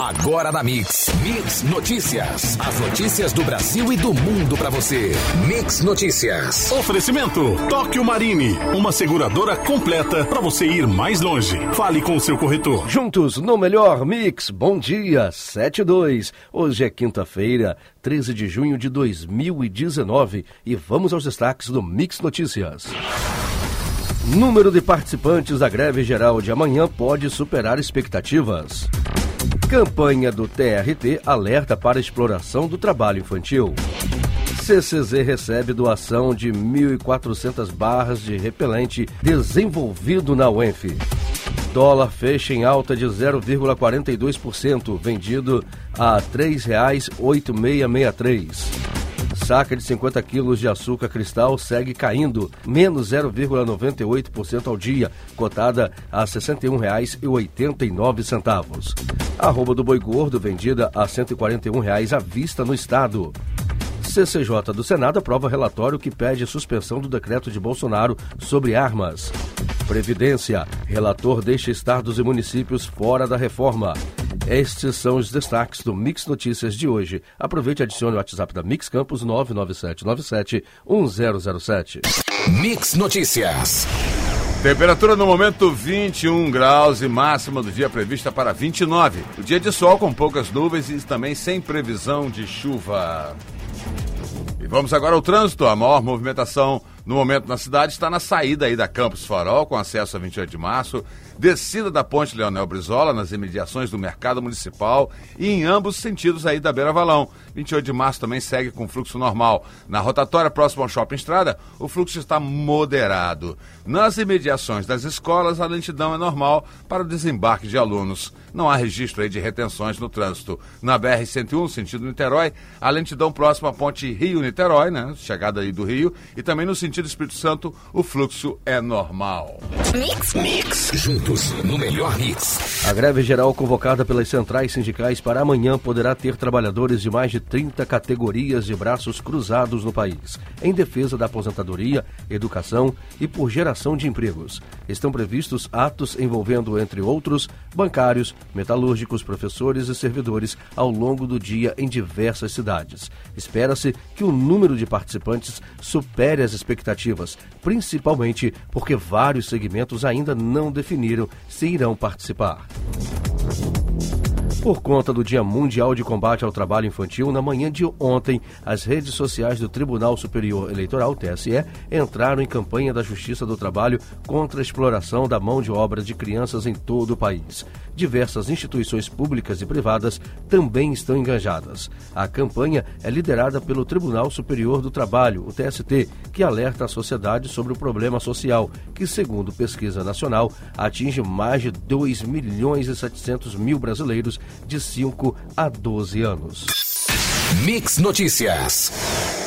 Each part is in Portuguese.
Agora na Mix. Mix Notícias. As notícias do Brasil e do mundo para você. Mix Notícias. Oferecimento Tóquio Marine, uma seguradora completa para você ir mais longe. Fale com o seu corretor. Juntos no melhor Mix. Bom dia, 72. Hoje é quinta-feira, 13 de junho de 2019 e vamos aos destaques do Mix Notícias. Número de participantes da greve geral de amanhã pode superar expectativas. Campanha do TRT alerta para exploração do trabalho infantil. CCZ recebe doação de 1.400 barras de repelente desenvolvido na UENF. Dólar fecha em alta de 0,42%, vendido a R$ 3,8663. Saca de 50 quilos de açúcar cristal segue caindo, menos 0,98% ao dia, cotada a R$ 61,89. Arroba do boi gordo vendida a 141 reais à vista no estado. CCJ do Senado aprova relatório que pede suspensão do decreto de Bolsonaro sobre armas. Previdência. Relator deixa estados e municípios fora da reforma. Estes são os destaques do Mix Notícias de hoje. Aproveite e adicione o WhatsApp da Mix Campos 997971007. Mix Notícias. Temperatura no momento 21 graus e máxima do dia prevista para 29. O dia de sol com poucas nuvens e também sem previsão de chuva. E vamos agora ao trânsito. A maior movimentação no momento na cidade está na saída aí da Campos Farol, com acesso a 28 de março, descida da Ponte Leonel Brizola, nas imediações do Mercado Municipal e em ambos sentidos aí da Beira Valão. 28 de março também segue com fluxo normal. Na rotatória próxima ao Shopping Estrada, o fluxo está moderado. Nas imediações das escolas, a lentidão é normal para o desembarque de alunos. Não há registro aí de retenções no trânsito. Na BR-101, sentido Niterói, a lentidão próxima à ponte Rio-Niterói, né? Chegada aí do Rio, e também no sentido Espírito Santo, o fluxo é normal. Mix, mix, juntos no melhor mix. A greve geral convocada pelas centrais sindicais para amanhã poderá ter trabalhadores de mais de 30 categorias de braços cruzados no país, em defesa da aposentadoria, educação e por geração de empregos. Estão previstos atos envolvendo, entre outros, bancários, metalúrgicos, professores e servidores ao longo do dia em diversas cidades. Espera-se que o número de participantes supere as expectativas, principalmente porque vários segmentos ainda não definiram se irão participar. Por conta do Dia Mundial de Combate ao Trabalho Infantil, na manhã de ontem, as redes sociais do Tribunal Superior Eleitoral, TSE, entraram em campanha da Justiça do Trabalho contra a exploração da mão de obra de crianças em todo o país. Diversas instituições públicas e privadas também estão engajadas. A campanha é liderada pelo Tribunal Superior do Trabalho, o TST, que alerta a sociedade sobre o problema social, que, segundo pesquisa nacional, atinge mais de 2 milhões e 700 mil brasileiros de 5 a 12 anos. Mix Notícias.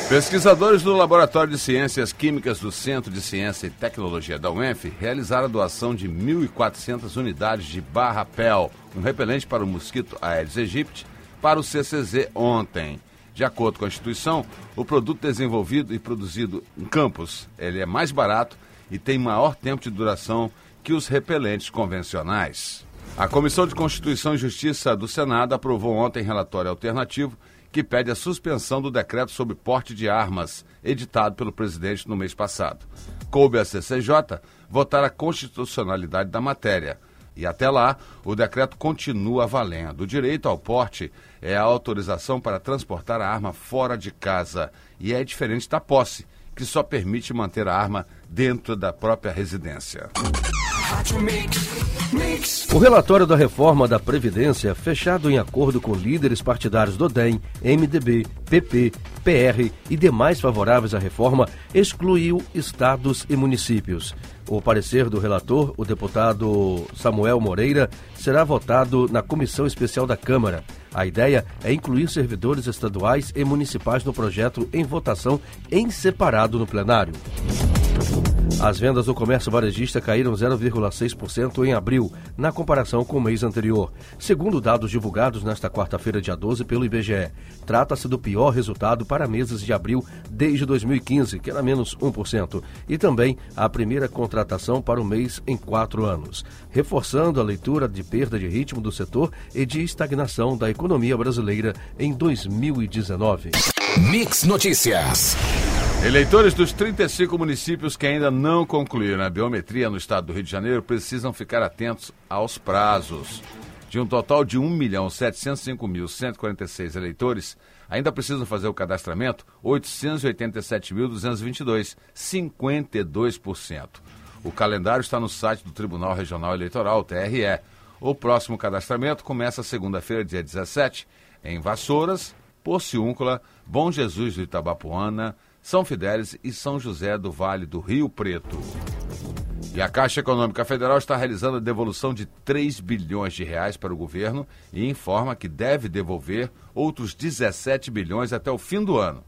Pesquisadores do Laboratório de Ciências Químicas do Centro de Ciência e Tecnologia da UENF realizaram a doação de 1.400 unidades de Barra Pel, um repelente para o mosquito Aedes aegypti, para o CCZ ontem. De acordo com a instituição, o produto desenvolvido e produzido em campos ele é mais barato e tem maior tempo de duração que os repelentes convencionais. A Comissão de Constituição e Justiça do Senado aprovou ontem relatório alternativo que pede a suspensão do decreto sobre porte de armas, editado pelo presidente no mês passado. Coube à CCJ votar a constitucionalidade da matéria. E até lá, o decreto continua valendo. O direito ao porte é a autorização para transportar a arma fora de casa e é diferente da posse, que só permite manter a arma dentro da própria residência. O relatório da reforma da Previdência, fechado em acordo com líderes partidários do DEM, MDB, PP, PR e demais favoráveis à reforma, excluiu estados e municípios. O parecer do relator, o deputado Samuel Moreira, será votado na Comissão Especial da Câmara. A ideia é incluir servidores estaduais e municipais no projeto em votação em separado no plenário. As vendas do comércio varejista caíram 0,6% em abril, na comparação com o mês anterior, segundo dados divulgados nesta quarta-feira, dia 12, pelo IBGE. Trata-se do pior resultado para meses de abril desde 2015, que era menos 1%, e também a primeira contratação para o mês em quatro anos, reforçando a leitura de perda de ritmo do setor e de estagnação da economia brasileira em 2019. Mix Notícias. Eleitores dos 35 municípios que ainda não concluíram a biometria no estado do Rio de Janeiro precisam ficar atentos aos prazos. De um total de 1.705.146 eleitores, ainda precisam fazer o cadastramento 887.222, 52%. O calendário está no site do Tribunal Regional Eleitoral, TRE. O próximo cadastramento começa segunda-feira, dia 17, em Vassouras, Porciúncula, Bom Jesus do Itabapuana, são Fidélis e São José do Vale do Rio Preto. E a Caixa Econômica Federal está realizando a devolução de 3 bilhões de reais para o governo e informa que deve devolver outros 17 bilhões até o fim do ano.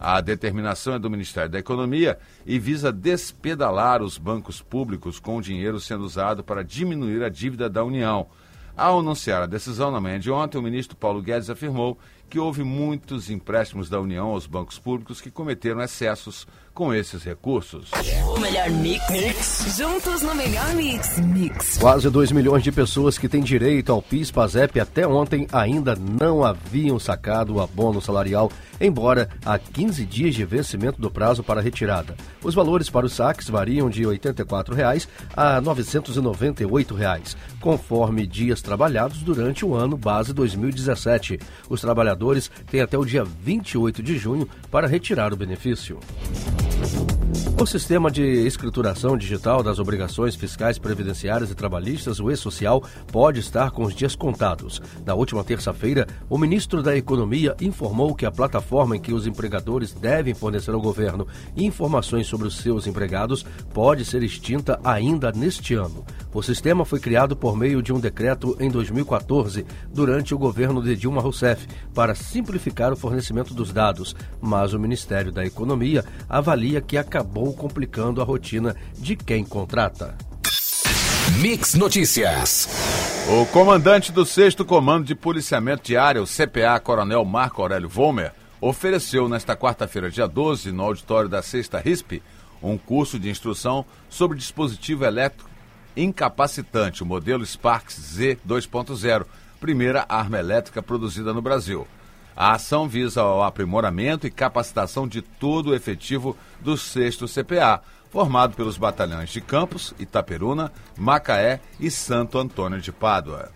A determinação é do Ministério da Economia e visa despedalar os bancos públicos com o dinheiro sendo usado para diminuir a dívida da União. Ao anunciar a decisão na manhã de ontem, o ministro Paulo Guedes afirmou que houve muitos empréstimos da União aos bancos públicos que cometeram excessos com esses recursos. O melhor mix. mix. Juntos no melhor mix. Mix. Quase 2 milhões de pessoas que têm direito ao PIS PASEP até ontem ainda não haviam sacado o abono salarial, embora há 15 dias de vencimento do prazo para retirada. Os valores para os saques variam de 84 reais a 998 reais, conforme dias trabalhados durante o ano base 2017. Os trabalhadores têm até o dia 28 de junho para retirar o benefício. O sistema de escrituração digital das obrigações fiscais, previdenciárias e trabalhistas, o E-Social, pode estar com os dias contados. Na última terça-feira, o ministro da Economia informou que a plataforma em que os empregadores devem fornecer ao governo informações sobre os seus empregados pode ser extinta ainda neste ano. O sistema foi criado por meio de um decreto em 2014, durante o governo de Dilma Rousseff, para simplificar o fornecimento dos dados, mas o Ministério da Economia avalia que acabou complicando a rotina de quem contrata. Mix Notícias. O comandante do 6 Comando de Policiamento de Área, o CPA Coronel Marco Aurélio Vomer, ofereceu nesta quarta-feira, dia 12, no auditório da 6 RISP, um curso de instrução sobre dispositivo elétrico incapacitante, o modelo Sparks Z 2.0, primeira arma elétrica produzida no Brasil. A ação visa o aprimoramento e capacitação de todo o efetivo do 6 CPA, formado pelos batalhões de Campos, Itaperuna, Macaé e Santo Antônio de Pádua.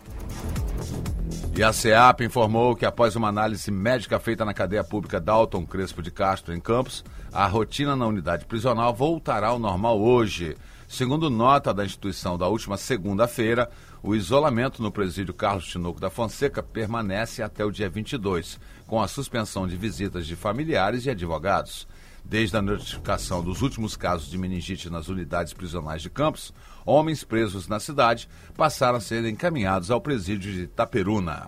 E a SEAP informou que após uma análise médica feita na cadeia pública Dalton Crespo de Castro, em Campos, a rotina na unidade prisional voltará ao normal hoje. Segundo nota da instituição da última segunda-feira, o isolamento no presídio Carlos Tinoco da Fonseca permanece até o dia 22, com a suspensão de visitas de familiares e advogados. Desde a notificação dos últimos casos de meningite nas unidades prisionais de Campos, homens presos na cidade passaram a ser encaminhados ao presídio de Itaperuna.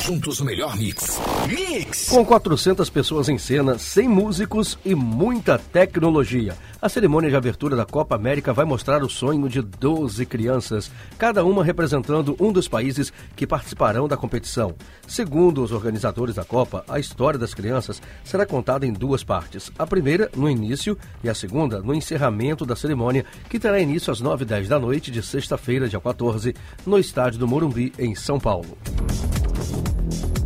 Juntos o melhor mix. Mix! Com 400 pessoas em cena, 100 músicos e muita tecnologia. A cerimônia de abertura da Copa América vai mostrar o sonho de 12 crianças, cada uma representando um dos países que participarão da competição. Segundo os organizadores da Copa, a história das crianças será contada em duas partes. A primeira, no início, e a segunda, no encerramento da cerimônia, que terá início às 9h10 da noite de sexta-feira, dia 14, no estádio do Morumbi, em São Paulo.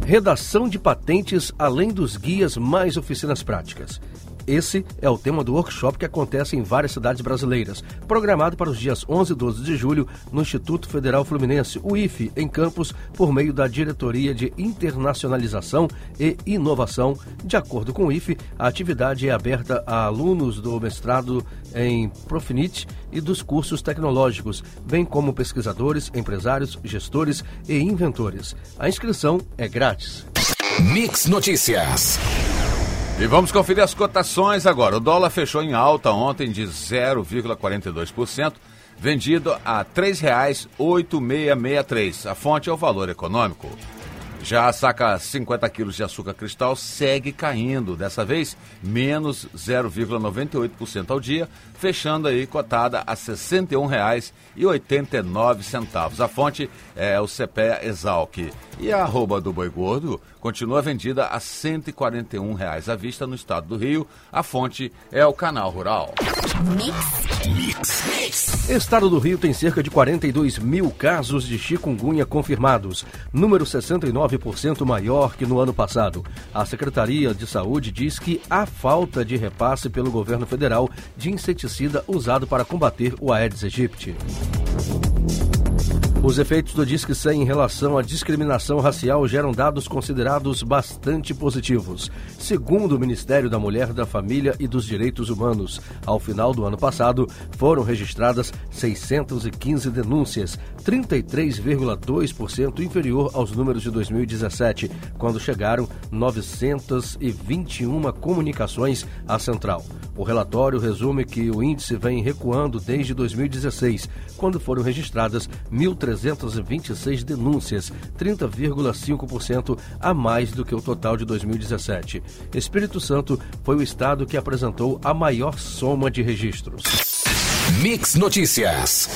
Redação de patentes além dos guias mais oficinas práticas. Esse é o tema do workshop que acontece em várias cidades brasileiras, programado para os dias 11 e 12 de julho no Instituto Federal Fluminense, o IFE, em Campos, por meio da Diretoria de Internacionalização e Inovação. De acordo com o IFE, a atividade é aberta a alunos do mestrado em Profinit e dos cursos tecnológicos, bem como pesquisadores, empresários, gestores e inventores. A inscrição é grátis. Mix Notícias. E vamos conferir as cotações agora. O dólar fechou em alta ontem de 0,42%, vendido a R$ 3,8663. A fonte é o valor econômico. Já a saca 50 quilos de açúcar cristal segue caindo, dessa vez menos 0,98% ao dia, fechando aí cotada a R$ 61,89. A fonte é o CPEA Exalc. E a arroba do boi gordo continua vendida a 141 reais à vista no estado do Rio. A fonte é o Canal Rural. Estado do Rio tem cerca de 42 mil casos de chikungunya confirmados, número 69% maior que no ano passado. A Secretaria de Saúde diz que há falta de repasse pelo governo federal de inseticida usado para combater o Aedes aegypti. Os efeitos do Disque 100 em relação à discriminação racial geram dados considerados bastante positivos. Segundo o Ministério da Mulher, da Família e dos Direitos Humanos, ao final do ano passado foram registradas 615 denúncias, 33,2% inferior aos números de 2017, quando chegaram 921 comunicações à central. O relatório resume que o índice vem recuando desde 2016, quando foram registradas 1.326 denúncias, 30,5% a mais do que o total de 2017. Espírito Santo foi o estado que apresentou a maior soma de registros. Mix Notícias.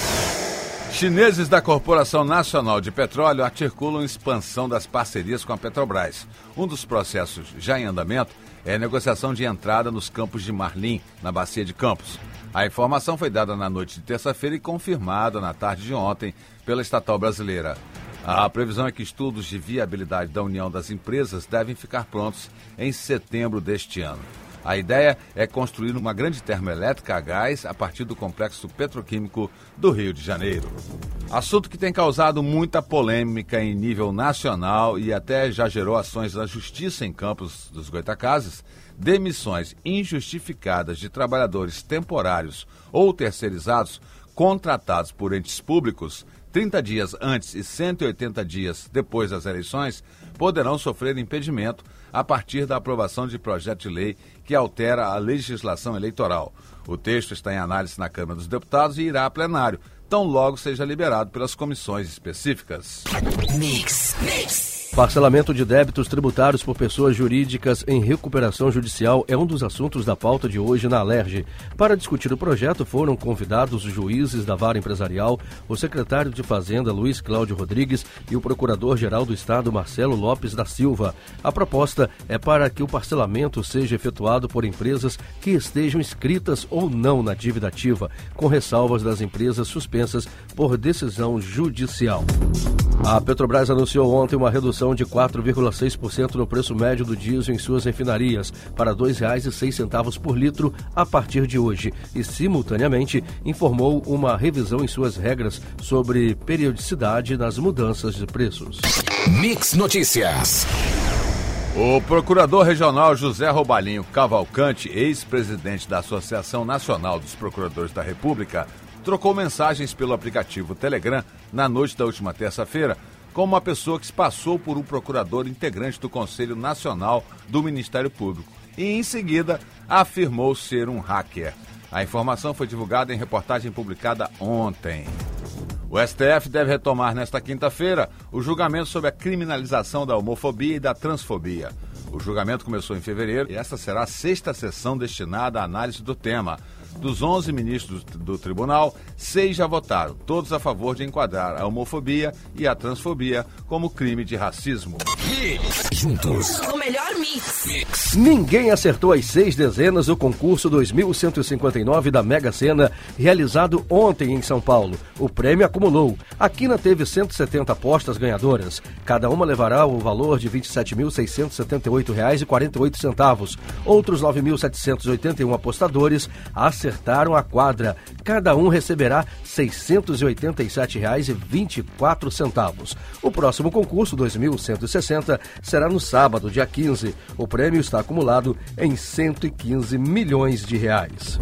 Chineses da Corporação Nacional de Petróleo articulam expansão das parcerias com a Petrobras. Um dos processos já em andamento é negociação de entrada nos campos de Marlim, na Bacia de Campos. A informação foi dada na noite de terça-feira e confirmada na tarde de ontem pela estatal brasileira. A previsão é que estudos de viabilidade da união das empresas devem ficar prontos em setembro deste ano. A ideia é construir uma grande termoelétrica a gás a partir do complexo petroquímico do Rio de Janeiro. Assunto que tem causado muita polêmica em nível nacional e até já gerou ações da justiça em Campos dos Goitacazes, demissões injustificadas de trabalhadores temporários ou terceirizados contratados por entes públicos 30 dias antes e 180 dias depois das eleições poderão sofrer impedimento a partir da aprovação de projeto de lei que altera a legislação eleitoral. O texto está em análise na Câmara dos Deputados e irá a plenário, tão logo seja liberado pelas comissões específicas. Mix, mix. Parcelamento de débitos tributários por pessoas jurídicas em recuperação judicial é um dos assuntos da pauta de hoje na Alerj. Para discutir o projeto foram convidados os juízes da vara empresarial, o secretário de Fazenda Luiz Cláudio Rodrigues e o procurador-geral do Estado Marcelo Lopes da Silva. A proposta é para que o parcelamento seja efetuado por empresas que estejam inscritas ou não na dívida ativa, com ressalvas das empresas suspensas por decisão judicial. A Petrobras anunciou ontem uma redução de 4,6% no preço médio do diesel em suas refinarias para R$ 2,06 por litro a partir de hoje e, simultaneamente, informou uma revisão em suas regras sobre periodicidade nas mudanças de preços. Mix Notícias. O procurador regional José Robalinho Cavalcante, ex-presidente da Associação Nacional dos Procuradores da República, trocou mensagens pelo aplicativo Telegram na noite da última terça-feira com uma pessoa que se passou por um procurador integrante do Conselho Nacional do Ministério Público e, em seguida, afirmou ser um hacker. A informação foi divulgada em reportagem publicada ontem. O STF deve retomar nesta quinta-feira o julgamento sobre a criminalização da homofobia e da transfobia. O julgamento começou em fevereiro e esta será a sexta sessão destinada à análise do tema. Dos 11 ministros do tribunal, seis já votaram, todos a favor de enquadrar a homofobia e a transfobia como crime de racismo. Juntos. O melhor mix. Ninguém acertou as seis dezenas do concurso 2159 da Mega Sena, realizado ontem em São Paulo. O prêmio acumulou. A Quina teve 170 apostas ganhadoras. Cada uma levará o valor de R$ 27.678,48. Outros 9.781 apostadores acertaram a quadra. Cada um receberá R$ 687,24. O próximo concurso, 2160, será no sábado, dia 15. O prêmio está acumulado em 115 milhões de reais.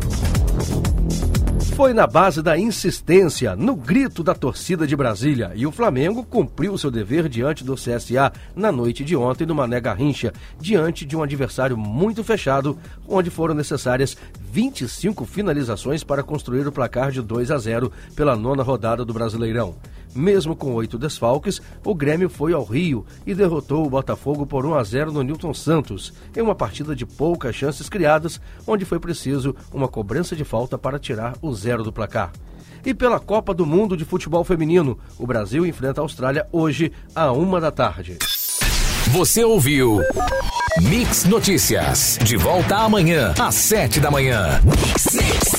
Foi na base da insistência, no grito da torcida de Brasília, e o Flamengo cumpriu seu dever diante do CSA na noite de ontem no Mané Garrincha, diante de um adversário muito fechado, onde foram necessárias 25 finalizações para construir o placar de 2 a 0 pela nona rodada do Brasileirão. Mesmo com oito desfalques, o Grêmio foi ao Rio e derrotou o Botafogo por 1 a 0 no Newton Santos, em uma partida de poucas chances criadas, onde foi preciso uma cobrança de falta para tirar o zero do placar. E pela Copa do Mundo de Futebol Feminino, o Brasil enfrenta a Austrália hoje, à uma da tarde. Você ouviu Mix Notícias. De volta amanhã, às sete da manhã. Mix, mix.